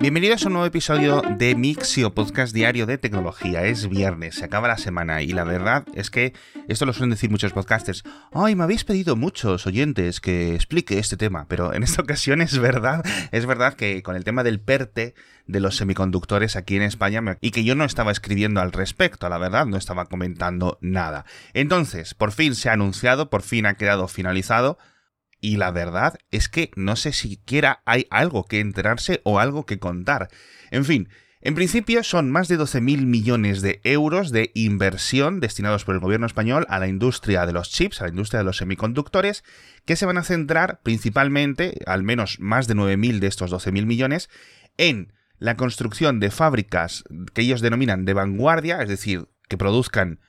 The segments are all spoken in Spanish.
Bienvenidos a un nuevo episodio de Mixio, podcast diario de tecnología. Es viernes, se acaba la semana y la verdad es que esto lo suelen decir muchos podcasters. Ay, me habéis pedido muchos oyentes que explique este tema, pero en esta ocasión es verdad, es verdad que con el tema del PERTE de los semiconductores aquí en España y que yo no estaba escribiendo al respecto, la verdad, no estaba comentando nada. Entonces, por fin se ha anunciado, por fin ha quedado finalizado y la verdad es que no sé siquiera hay algo que enterarse o algo que contar. En fin, en principio son más de 12.000 millones de euros de inversión destinados por el gobierno español a la industria de los chips, a la industria de los semiconductores, que se van a centrar principalmente, al menos más de 9.000 de estos 12.000 millones, en la construcción de fábricas que ellos denominan de vanguardia, es decir, que produzcan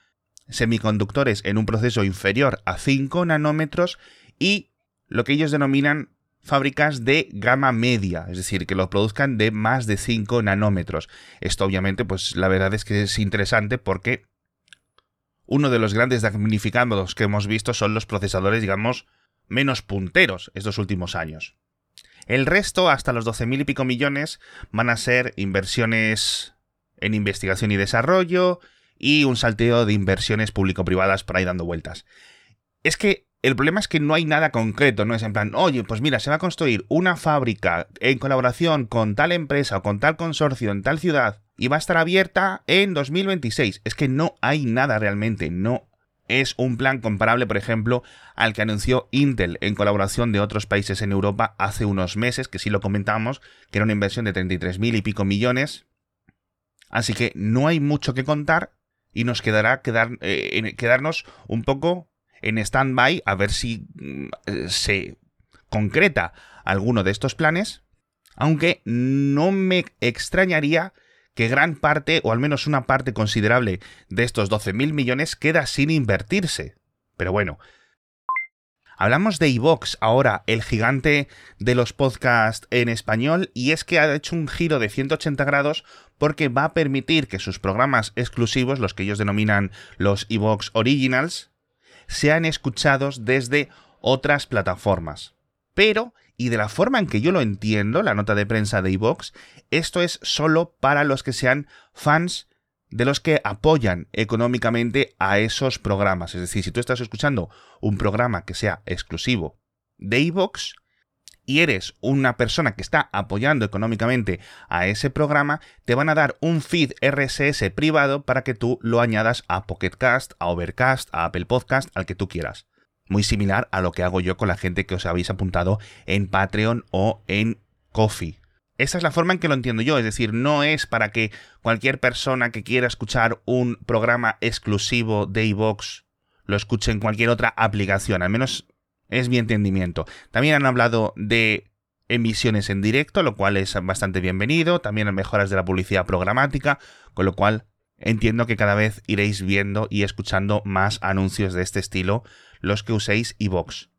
semiconductores en un proceso inferior a 5 nanómetros y lo que ellos denominan fábricas de gama media, es decir, que lo produzcan de más de 5 nanómetros. Esto obviamente, pues la verdad es que es interesante porque uno de los grandes damnificados que hemos visto son los procesadores, digamos, menos punteros estos últimos años. El resto, hasta los 12.000 y pico millones, van a ser inversiones en investigación y desarrollo y un salteo de inversiones público-privadas por ahí dando vueltas. Es que el problema es que no hay nada concreto, no es en plan, oye, pues mira, se va a construir una fábrica en colaboración con tal empresa o con tal consorcio en tal ciudad y va a estar abierta en 2026. Es que no hay nada realmente, no es un plan comparable, por ejemplo, al que anunció Intel en colaboración de otros países en Europa hace unos meses, que sí lo comentamos, que era una inversión de 33 y pico millones. Así que no hay mucho que contar y nos quedará quedar, eh, quedarnos un poco en stand-by a ver si mm, eh, se concreta alguno de estos planes, aunque no me extrañaría que gran parte, o al menos una parte considerable de estos 12.000 millones queda sin invertirse. Pero bueno. Hablamos de iVox ahora, el gigante de los podcasts en español, y es que ha hecho un giro de 180 grados porque va a permitir que sus programas exclusivos, los que ellos denominan los iVox Originals, sean escuchados desde otras plataformas. Pero, y de la forma en que yo lo entiendo, la nota de prensa de iVox, esto es solo para los que sean fans de los que apoyan económicamente a esos programas. Es decir, si tú estás escuchando un programa que sea exclusivo de iVox, y eres una persona que está apoyando económicamente a ese programa, te van a dar un feed RSS privado para que tú lo añadas a Pocketcast, a Overcast, a Apple Podcast, al que tú quieras. Muy similar a lo que hago yo con la gente que os habéis apuntado en Patreon o en Coffee. Esa es la forma en que lo entiendo yo, es decir, no es para que cualquier persona que quiera escuchar un programa exclusivo de iVox lo escuche en cualquier otra aplicación, al menos es mi entendimiento. También han hablado de emisiones en directo, lo cual es bastante bienvenido. También mejoras de la publicidad programática, con lo cual entiendo que cada vez iréis viendo y escuchando más anuncios de este estilo los que uséis iVox.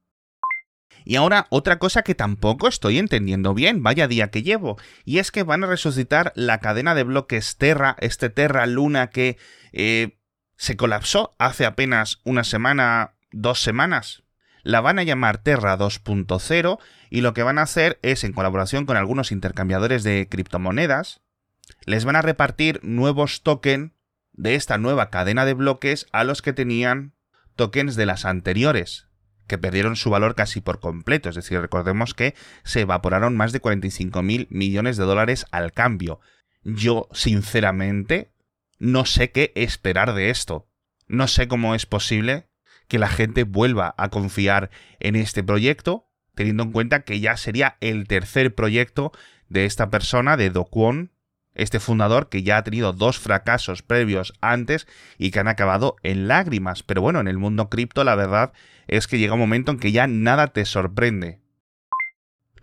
Y ahora otra cosa que tampoco estoy entendiendo bien, vaya día que llevo, y es que van a resucitar la cadena de bloques Terra, este Terra Luna que eh, se colapsó hace apenas una semana, dos semanas, la van a llamar Terra 2.0 y lo que van a hacer es, en colaboración con algunos intercambiadores de criptomonedas, les van a repartir nuevos tokens de esta nueva cadena de bloques a los que tenían tokens de las anteriores, que perdieron su valor casi por completo. Es decir, recordemos que se evaporaron más de 45 mil millones de dólares al cambio. Yo, sinceramente, no sé qué esperar de esto. No sé cómo es posible que la gente vuelva a confiar en este proyecto, teniendo en cuenta que ya sería el tercer proyecto de esta persona, de Do Kwon, este fundador que ya ha tenido dos fracasos previos antes y que han acabado en lágrimas. Pero bueno, en el mundo cripto la verdad es que llega un momento en que ya nada te sorprende.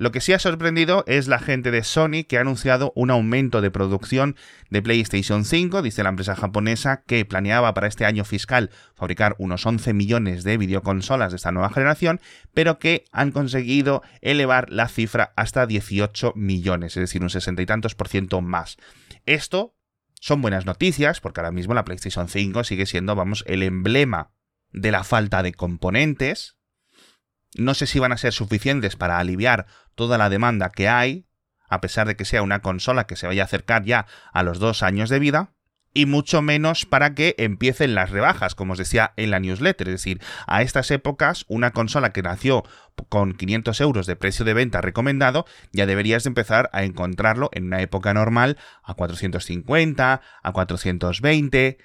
Lo que sí ha sorprendido es la gente de Sony que ha anunciado un aumento de producción de PlayStation 5, dice la empresa japonesa que planeaba para este año fiscal fabricar unos 11 millones de videoconsolas de esta nueva generación, pero que han conseguido elevar la cifra hasta 18 millones, es decir, un sesenta y tantos por ciento más. Esto son buenas noticias porque ahora mismo la PlayStation 5 sigue siendo, vamos, el emblema de la falta de componentes, no sé si van a ser suficientes para aliviar toda la demanda que hay. a pesar de que sea una consola que se vaya a acercar ya a los dos años de vida, y mucho menos para que empiecen las rebajas, como os decía en la newsletter. Es decir, a estas épocas, una consola que nació con 500 euros de precio de venta recomendado, ya deberías de empezar a encontrarlo en una época normal a 450, a 420,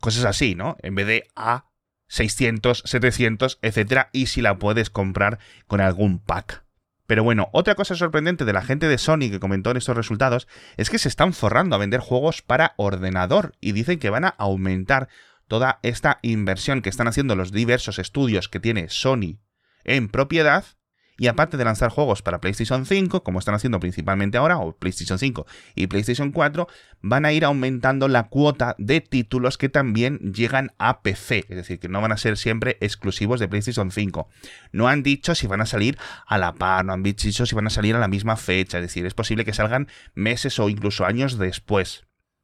cosas así, ¿no? En vez de a 600, 700, etcétera, y si la puedes comprar con algún pack. Pero bueno, otra cosa sorprendente de la gente de Sony que comentó en estos resultados es que se están forrando a vender juegos para ordenador y dicen que van a aumentar toda esta inversión que están haciendo los diversos estudios que tiene Sony en propiedad y aparte de lanzar juegos para PlayStation 5, como están haciendo principalmente ahora, o PlayStation 5 y PlayStation 4, van a ir aumentando la cuota de títulos que también llegan a PC. Es decir, que no van a ser siempre exclusivos de PlayStation 5. No han dicho si van a salir a la par, no han dicho si van a salir a la misma fecha. Es decir, es posible que salgan meses o incluso años después.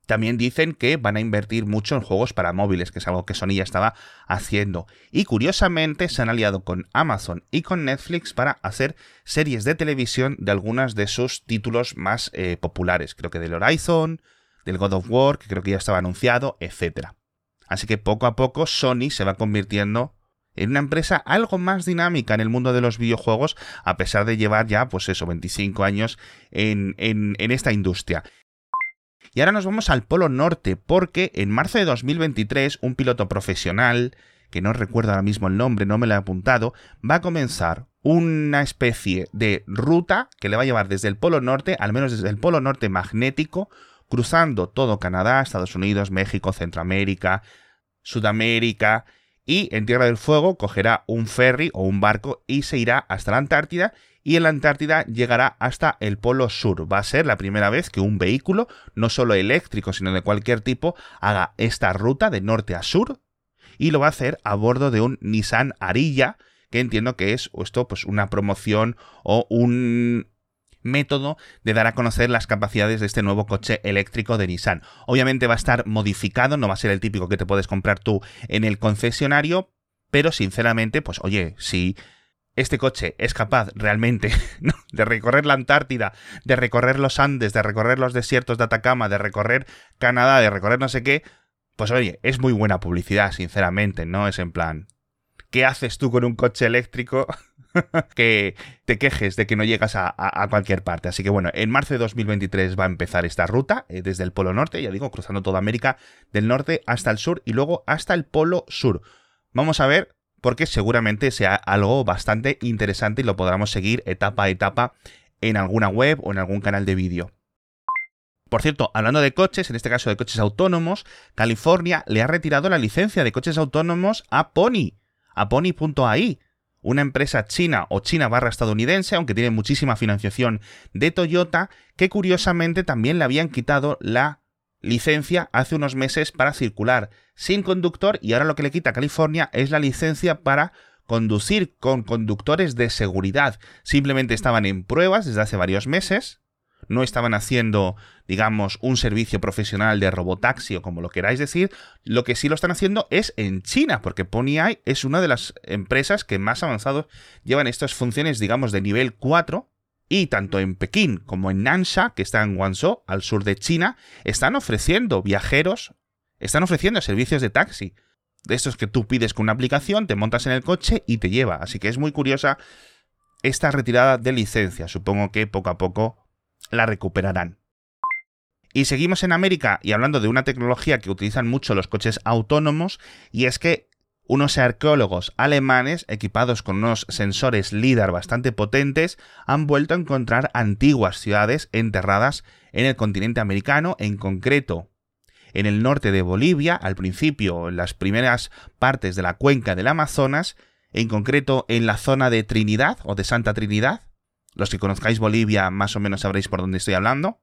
También dicen que van a invertir mucho en juegos para móviles, que es algo que Sony ya estaba haciendo. Y curiosamente se han aliado con Amazon y con Netflix para hacer series de televisión de algunas de sus títulos más eh, populares. Creo que del Horizon, del God of War, que creo que ya estaba anunciado, etc. Así que poco a poco Sony se va convirtiendo en una empresa algo más dinámica en el mundo de los videojuegos, a pesar de llevar ya, pues eso, 25 años en, en esta industria. Y ahora nos vamos al Polo Norte, porque en marzo de 2023 un piloto profesional, que no recuerdo ahora mismo el nombre, no me lo he apuntado, va a comenzar una especie de ruta que le va a llevar desde el Polo Norte, al menos desde el Polo Norte magnético, cruzando todo Canadá, Estados Unidos, México, Centroamérica, Sudamérica, y en Tierra del Fuego cogerá un ferry o un barco y se irá hasta la Antártida y en la Antártida llegará hasta el Polo Sur. Va a ser la primera vez que un vehículo, no solo eléctrico, sino de cualquier tipo, haga esta ruta de norte a sur y lo va a hacer a bordo de un Nissan Arilla, que entiendo que es esto pues una promoción o un método de dar a conocer las capacidades de este nuevo coche eléctrico de Nissan. Obviamente va a estar modificado, no va a ser el típico que te puedes comprar tú en el concesionario, pero sinceramente, pues oye, si este coche es capaz realmente de recorrer la Antártida, de recorrer los Andes, de recorrer los desiertos de Atacama, de recorrer Canadá, de recorrer no sé qué, pues oye, es muy buena publicidad, sinceramente, ¿no? Es en plan, ¿qué haces tú con un coche eléctrico que te quejes de que no llegas a, cualquier parte? Así que bueno, en marzo de 2023 va a empezar esta ruta eh, desde el Polo Norte, ya digo, cruzando toda América del Norte hasta el sur y luego hasta el Polo Sur. Vamos a ver porque seguramente sea algo bastante interesante y lo podamos seguir etapa a etapa en alguna web o en algún canal de vídeo. Por cierto, hablando de coches, en este caso de coches autónomos, California le ha retirado la licencia de coches autónomos a Pony, a Pony.ai, una empresa china o china barra estadounidense, aunque tiene muchísima financiación de Toyota, que curiosamente también le habían quitado la licencia hace unos meses para circular sin conductor y ahora lo que le quita a California es la licencia para conducir con conductores de seguridad. Simplemente estaban en pruebas desde hace varios meses, no estaban haciendo, digamos, un servicio profesional de robotaxi o como lo queráis decir, lo que sí lo están haciendo es en China, porque PonyEye es una de las empresas que más avanzados llevan estas funciones, digamos, de nivel 4 y tanto en Pekín como en Nansha, que está en Guangzhou, al sur de China, están ofreciendo viajeros, están ofreciendo servicios de taxi. De estos que tú pides con una aplicación, te montas en el coche y te lleva. Así que es muy curiosa esta retirada de licencia. Supongo que poco a poco la recuperarán. Y seguimos en América y hablando de una tecnología que utilizan mucho los coches autónomos, y es que unos arqueólogos alemanes, equipados con unos sensores LIDAR bastante potentes, han vuelto a encontrar antiguas ciudades enterradas en el continente americano, en concreto en el norte de Bolivia, al principio en las primeras partes de la cuenca del Amazonas, en concreto en la zona de Trinidad o de Santa Trinidad. Los que conozcáis Bolivia más o menos sabréis por dónde estoy hablando.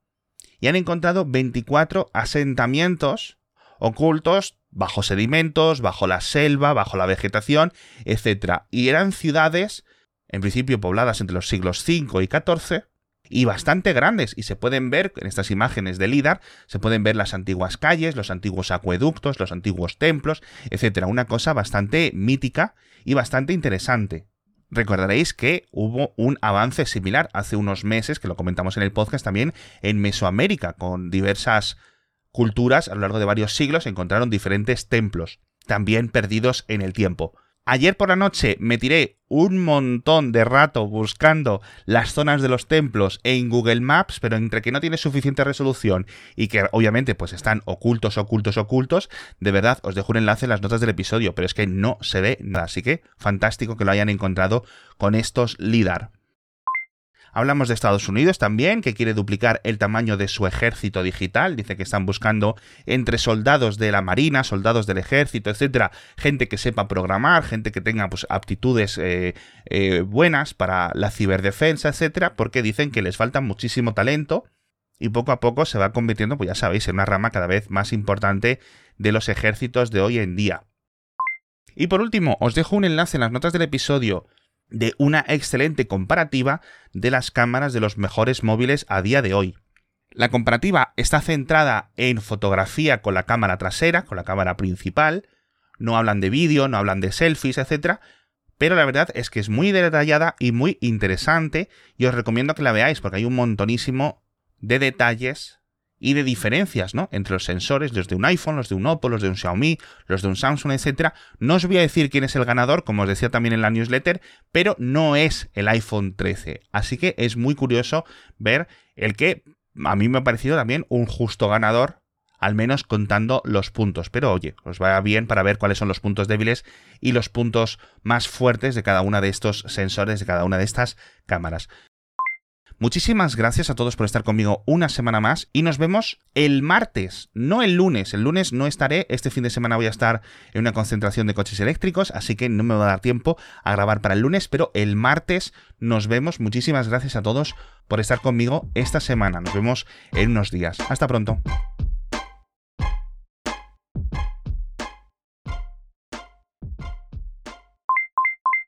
Y han encontrado 24 asentamientos ocultos bajo sedimentos, bajo la selva, bajo la vegetación, etc. Y eran ciudades, en principio pobladas entre los siglos V y XIV, y bastante grandes, y se pueden ver en estas imágenes de LIDAR, se pueden ver las antiguas calles, los antiguos acueductos, los antiguos templos, etc. Una cosa bastante mítica y bastante interesante. Recordaréis que hubo un avance similar hace unos meses, que lo comentamos en el podcast también, en Mesoamérica, con diversas culturas a lo largo de varios siglos encontraron diferentes templos, también perdidos en el tiempo. Ayer por la noche me tiré un montón de rato buscando las zonas de los templos en Google Maps, pero entre que no tiene suficiente resolución y que obviamente pues están ocultos, ocultos, ocultos, de verdad os dejo un enlace en las notas del episodio, pero es que no se ve nada, así que fantástico que lo hayan encontrado con estos LIDAR. Hablamos de Estados Unidos también, que quiere duplicar el tamaño de su ejército digital. Dice que están buscando entre soldados de la Marina, soldados del ejército, etcétera, gente que sepa programar, gente que tenga pues, aptitudes eh, eh, buenas para la ciberdefensa, etcétera, porque dicen que les falta muchísimo talento y poco a poco se va convirtiendo, pues ya sabéis, en una rama cada vez más importante de los ejércitos de hoy en día. Y por último, os dejo un enlace en las notas del episodio de una excelente comparativa de las cámaras de los mejores móviles a día de hoy. La comparativa está centrada en fotografía con la cámara trasera, con la cámara principal, no hablan de vídeo, no hablan de selfies, etc. Pero la verdad es que es muy detallada y muy interesante y os recomiendo que la veáis porque hay un montonísimo de detalles y de diferencias, ¿no? Entre los sensores, los de un iPhone, los de un Oppo, los de un Xiaomi, los de un Samsung, etcétera. No os voy a decir quién es el ganador, como os decía también en la newsletter, pero no es el iPhone 13. Así que es muy curioso ver el que a mí me ha parecido también un justo ganador, al menos contando los puntos. Pero oye, os va bien para ver cuáles son los puntos débiles y los puntos más fuertes de cada una de estos sensores, de cada una de estas cámaras. Muchísimas gracias a todos por estar conmigo una semana más y nos vemos el martes, no el lunes. El lunes no estaré, este fin de semana voy a estar en una concentración de coches eléctricos, así que no me va a dar tiempo a grabar para el lunes, pero el martes nos vemos. Muchísimas gracias a todos por estar conmigo esta semana. Nos vemos en unos días. Hasta pronto.